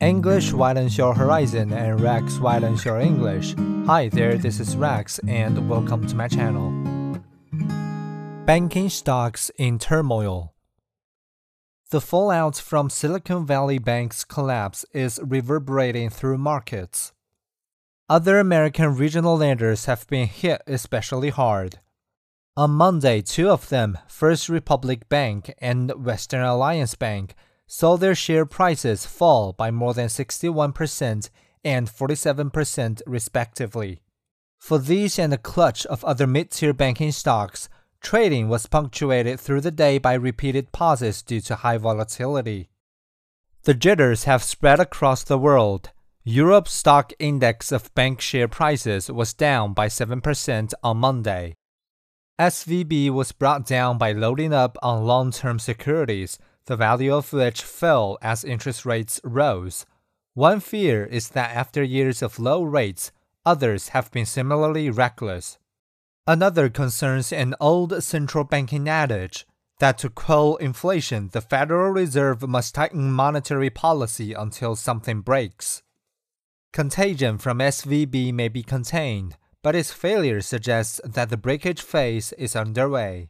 English widens your horizon and Rex widens your English. Hi there, this is Rex and welcome to my channel. Banking stocks in turmoil. The fallout from Silicon Valley Bank's collapse is reverberating through markets. Other American regional lenders have been hit especially hard. On Monday, two of them, First Republic Bank and Western Alliance Bank, saw their share prices fall by more than 61% and 47% respectively. For these and a clutch of other mid tier banking stocks, trading was punctuated through the day by repeated pauses due to high volatility. The jitters have spread across the world. Europe's stock index of bank share prices was down by 7% on Monday. SVB was brought down by loading up on long term securities the value of which fell as interest rates rose. One fear is that after years of low rates, others have been similarly reckless. Another concerns an old central banking adage that to quell inflation, the Federal Reserve must tighten monetary policy until something breaks. Contagion from SVB may be contained, but its failure suggests that the breakage phase is underway.